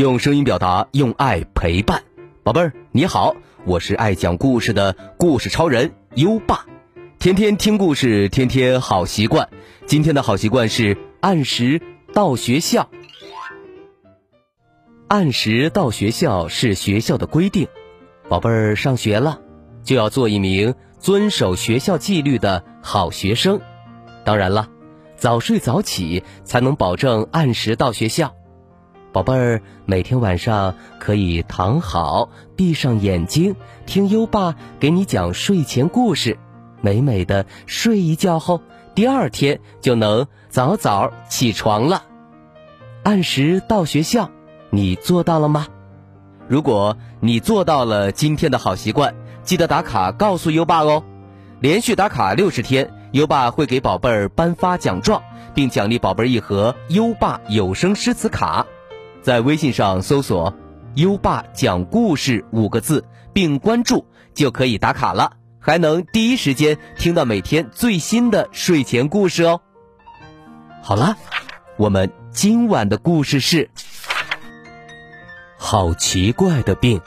用声音表达，用爱陪伴。宝贝儿，你好，我是爱讲故事的故事超人优爸。天天听故事，天天好习惯。今天的好习惯是按时到学校。按时到学校是学校的规定。宝贝儿，上学了，就要做一名遵守学校纪律的好学生。当然了。早睡早起才能保证按时到学校，宝贝儿，每天晚上可以躺好，闭上眼睛，听优爸给你讲睡前故事，美美的睡一觉后，第二天就能早早起床了。按时到学校，你做到了吗？如果你做到了今天的好习惯，记得打卡告诉优爸哦。连续打卡六十天。优爸会给宝贝儿颁发奖状，并奖励宝贝儿一盒优爸有声诗词卡。在微信上搜索“优爸讲故事”五个字，并关注就可以打卡了，还能第一时间听到每天最新的睡前故事哦。好了，我们今晚的故事是：好奇怪的病。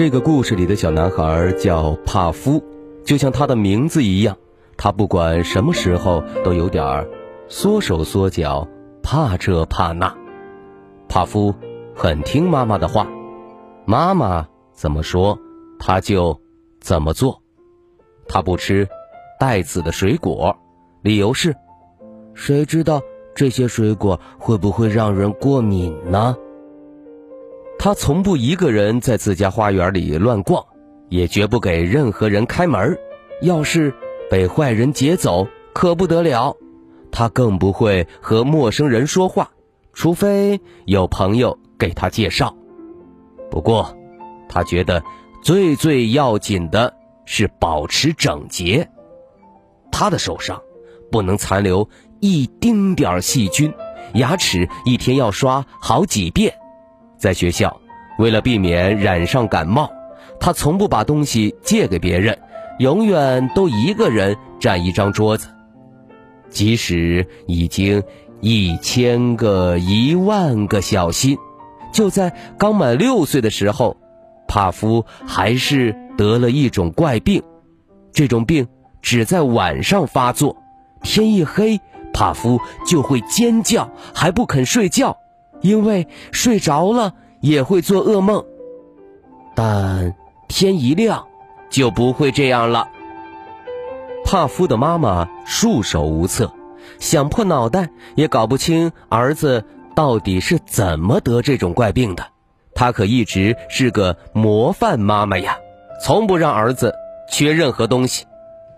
这个故事里的小男孩叫帕夫，就像他的名字一样，他不管什么时候都有点儿缩手缩脚，怕这怕那。帕夫很听妈妈的话，妈妈怎么说他就怎么做。他不吃带籽的水果，理由是，谁知道这些水果会不会让人过敏呢？他从不一个人在自家花园里乱逛，也绝不给任何人开门。要是被坏人劫走，可不得了。他更不会和陌生人说话，除非有朋友给他介绍。不过，他觉得最最要紧的是保持整洁。他的手上不能残留一丁点细菌，牙齿一天要刷好几遍。在学校，为了避免染上感冒，他从不把东西借给别人，永远都一个人占一张桌子。即使已经一千个、一万个小心，就在刚满六岁的时候，帕夫还是得了一种怪病。这种病只在晚上发作，天一黑，帕夫就会尖叫，还不肯睡觉。因为睡着了也会做噩梦，但天一亮就不会这样了。帕夫的妈妈束手无策，想破脑袋也搞不清儿子到底是怎么得这种怪病的。她可一直是个模范妈妈呀，从不让儿子缺任何东西，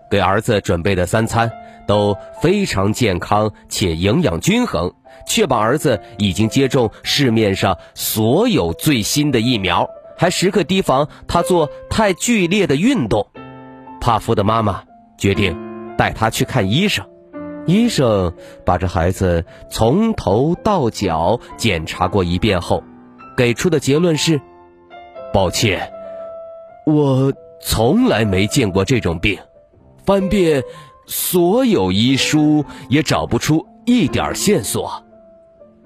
给儿子准备的三餐都非常健康且营养均衡。确保儿子已经接种市面上所有最新的疫苗，还时刻提防他做太剧烈的运动。帕夫的妈妈决定带他去看医生。医生把这孩子从头到脚检查过一遍后，给出的结论是：抱歉，我从来没见过这种病，翻遍所有医书也找不出一点线索。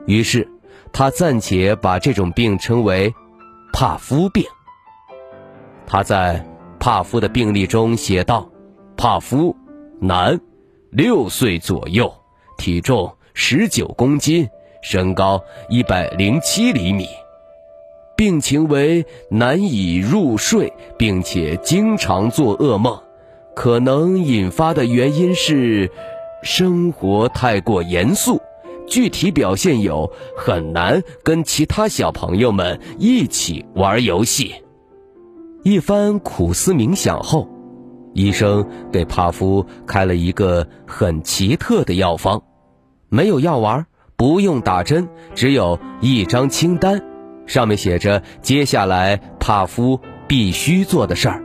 于是，他暂且把这种病称为“帕夫病”。他在帕夫的病历中写道：“帕夫，男，六岁左右，体重十九公斤，身高一百零七厘米，病情为难以入睡，并且经常做噩梦。可能引发的原因是生活太过严肃。”具体表现有很难跟其他小朋友们一起玩游戏。一番苦思冥想后，医生给帕夫开了一个很奇特的药方，没有药丸，不用打针，只有一张清单，上面写着接下来帕夫必须做的事儿：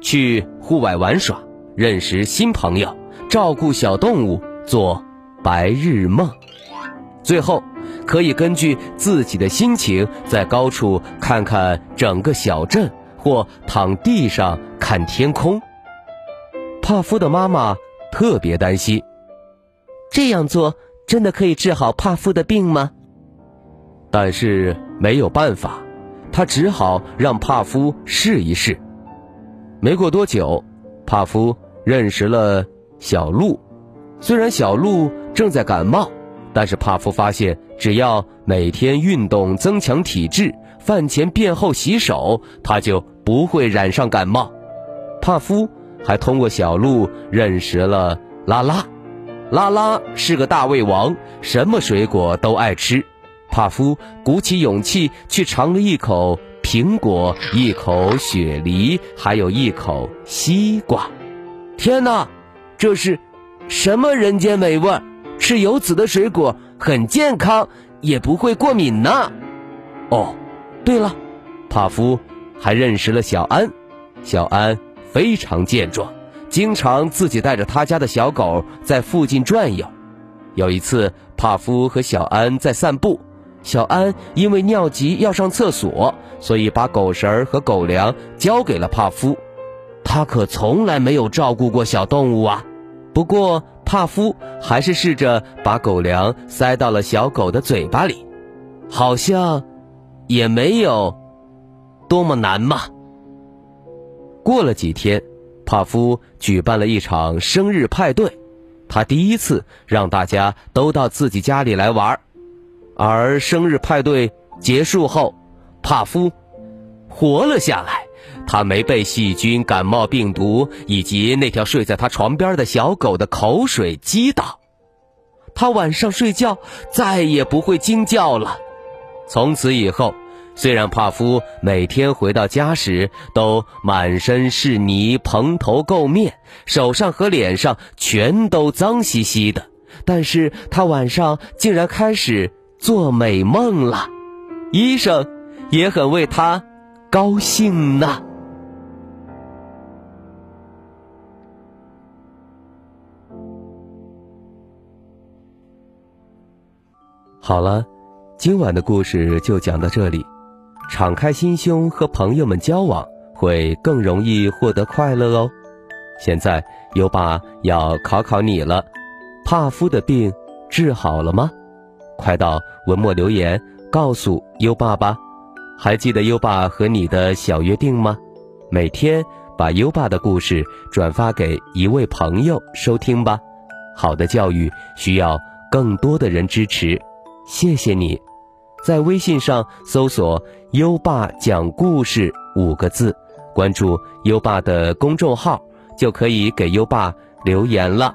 去户外玩耍，认识新朋友，照顾小动物，做。白日梦，最后可以根据自己的心情，在高处看看整个小镇，或躺地上看天空。帕夫的妈妈特别担心，这样做真的可以治好帕夫的病吗？但是没有办法，他只好让帕夫试一试。没过多久，帕夫认识了小鹿。虽然小鹿正在感冒，但是帕夫发现，只要每天运动增强体质，饭前便后洗手，他就不会染上感冒。帕夫还通过小鹿认识了拉拉。拉拉是个大胃王，什么水果都爱吃。帕夫鼓起勇气去尝了一口苹果，一口雪梨，还有一口西瓜。天哪，这是什么人间美味？吃有籽的水果很健康，也不会过敏呢。哦，对了，帕夫还认识了小安。小安非常健壮，经常自己带着他家的小狗在附近转悠。有一次，帕夫和小安在散步。小安因为尿急要上厕所，所以把狗食儿和狗粮交给了帕夫。他可从来没有照顾过小动物啊。不过帕夫还是试着把狗粮塞到了小狗的嘴巴里，好像也没有多么难嘛。过了几天，帕夫举办了一场生日派对，他第一次让大家都到自己家里来玩。而生日派对结束后，帕夫活了下来。他没被细菌、感冒病毒以及那条睡在他床边的小狗的口水击倒。他晚上睡觉再也不会惊叫了。从此以后，虽然帕夫每天回到家时都满身是泥、蓬头垢面，手上和脸上全都脏兮兮的，但是他晚上竟然开始。做美梦了，医生也很为他高兴呢。好了，今晚的故事就讲到这里。敞开心胸和朋友们交往，会更容易获得快乐哦。现在优爸要考考你了，帕夫的病治好了吗？快到文末留言告诉优爸吧，还记得优爸和你的小约定吗？每天把优爸的故事转发给一位朋友收听吧。好的教育需要更多的人支持，谢谢你。在微信上搜索“优爸讲故事”五个字，关注优爸的公众号，就可以给优爸留言了。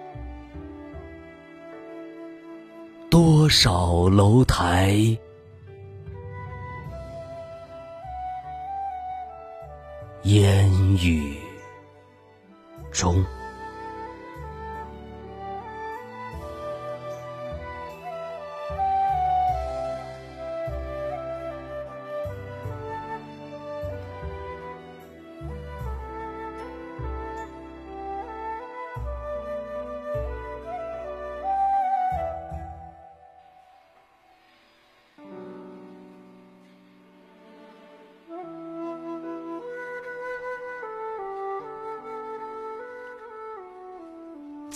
多少楼台烟雨中。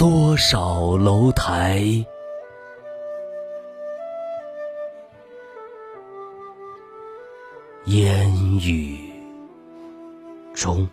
多少楼台烟雨中。